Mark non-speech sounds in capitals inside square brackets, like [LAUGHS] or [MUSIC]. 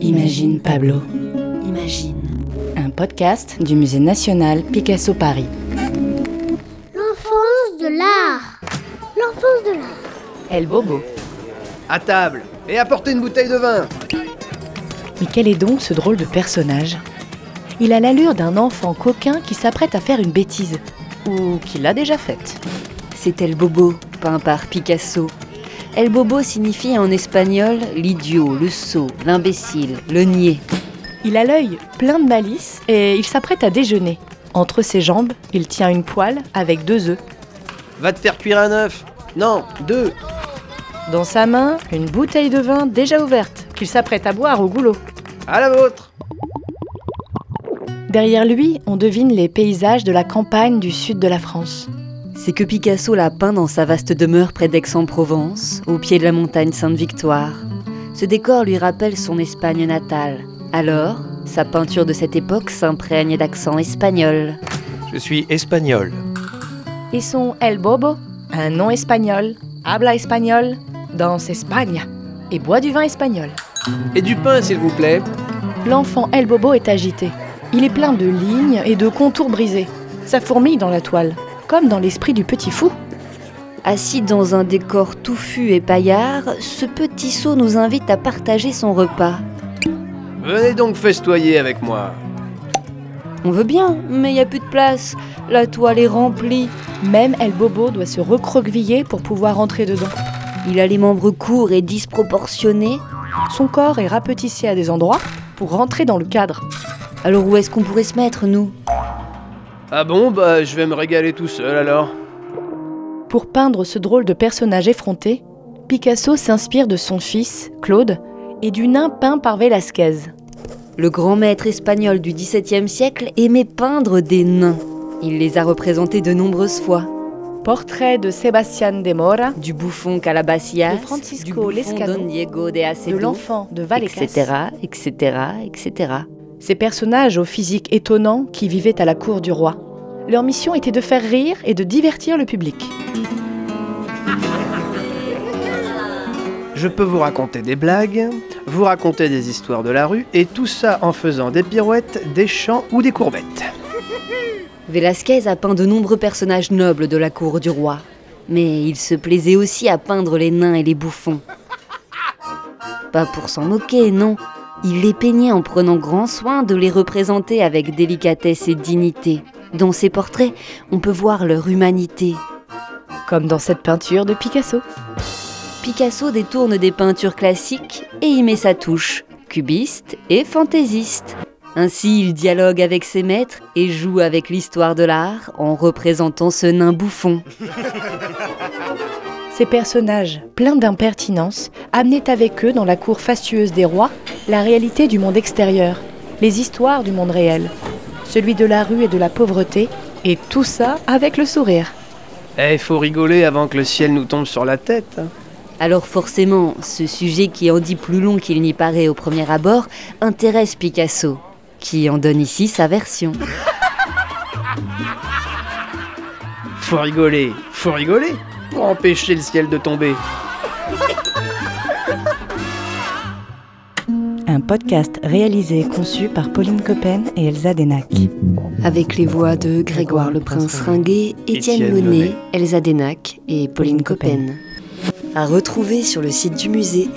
Imagine Pablo. Imagine. Un podcast du Musée national Picasso Paris. L'enfance de l'art. L'enfance de l'art. El Bobo. À table Et apportez une bouteille de vin Mais quel est donc ce drôle de personnage? Il a l'allure d'un enfant coquin qui s'apprête à faire une bêtise. Ou qui l'a déjà faite. C'est El Bobo, peint par Picasso. El Bobo signifie en espagnol l'idiot, le sot, l'imbécile, le niais. Il a l'œil plein de malice et il s'apprête à déjeuner. Entre ses jambes, il tient une poêle avec deux œufs. Va te faire cuire un œuf Non, deux Dans sa main, une bouteille de vin déjà ouverte qu'il s'apprête à boire au goulot. À la vôtre Derrière lui, on devine les paysages de la campagne du sud de la France. C'est que Picasso l'a peint dans sa vaste demeure près d'Aix-en-Provence, au pied de la montagne Sainte-Victoire. Ce décor lui rappelle son Espagne natale. Alors, sa peinture de cette époque s'imprègne d'accent espagnol. Je suis espagnol. Et son El Bobo, un nom espagnol, habla espagnol, danse Espagne et boit du vin espagnol. Et du pain, s'il vous plaît L'enfant El Bobo est agité. Il est plein de lignes et de contours brisés. Ça fourmille dans la toile, comme dans l'esprit du petit fou. Assis dans un décor touffu et paillard, ce petit sot nous invite à partager son repas. Venez donc festoyer avec moi On veut bien, mais il n'y a plus de place. La toile est remplie. Même El Bobo doit se recroqueviller pour pouvoir entrer dedans. Il a les membres courts et disproportionnés. Son corps est rapetissé à des endroits pour rentrer dans le cadre. Alors où est-ce qu'on pourrait se mettre, nous? Ah bon, bah je vais me régaler tout seul alors. Pour peindre ce drôle de personnage effronté, Picasso s'inspire de son fils, Claude, et du nain peint par Velázquez. Le grand maître espagnol du XVIIe siècle aimait peindre des nains. Il les a représentés de nombreuses fois. Portrait de Sebastián de Mora, Du bouffon Calabacias, De Francisco du bouffon Lescano, Don Diego de de l'enfant de Vallecas. etc., etc., etc. Ces personnages au physique étonnant qui vivaient à la cour du roi. Leur mission était de faire rire et de divertir le public. Je peux vous raconter des blagues, vous raconter des histoires de la rue, et tout ça en faisant des pirouettes, des chants ou des courbettes. Velázquez a peint de nombreux personnages nobles de la cour du roi. Mais il se plaisait aussi à peindre les nains et les bouffons. Pas pour s'en moquer, non. Il les peignait en prenant grand soin de les représenter avec délicatesse et dignité. Dans ses portraits, on peut voir leur humanité. Comme dans cette peinture de Picasso. Picasso détourne des peintures classiques et y met sa touche, cubiste et fantaisiste. Ainsi, il dialogue avec ses maîtres et joue avec l'histoire de l'art en représentant ce nain bouffon. [LAUGHS] Ces personnages, pleins d'impertinence, amenaient avec eux dans la cour fastueuse des rois la réalité du monde extérieur, les histoires du monde réel, celui de la rue et de la pauvreté, et tout ça avec le sourire. Eh, il faut rigoler avant que le ciel nous tombe sur la tête. hein. Alors forcément, ce sujet qui en dit plus long qu'il n'y paraît au premier abord intéresse Picasso, qui en donne ici sa version. Faut rigoler, faut rigoler pour empêcher le ciel de tomber. Un podcast réalisé et conçu par Pauline Coppen et Elsa Denac. Avec les voix de Grégoire le Prince Ringuet, Étienne Monet. Elsa Denac et Pauline Coppen. À retrouver sur le site du musée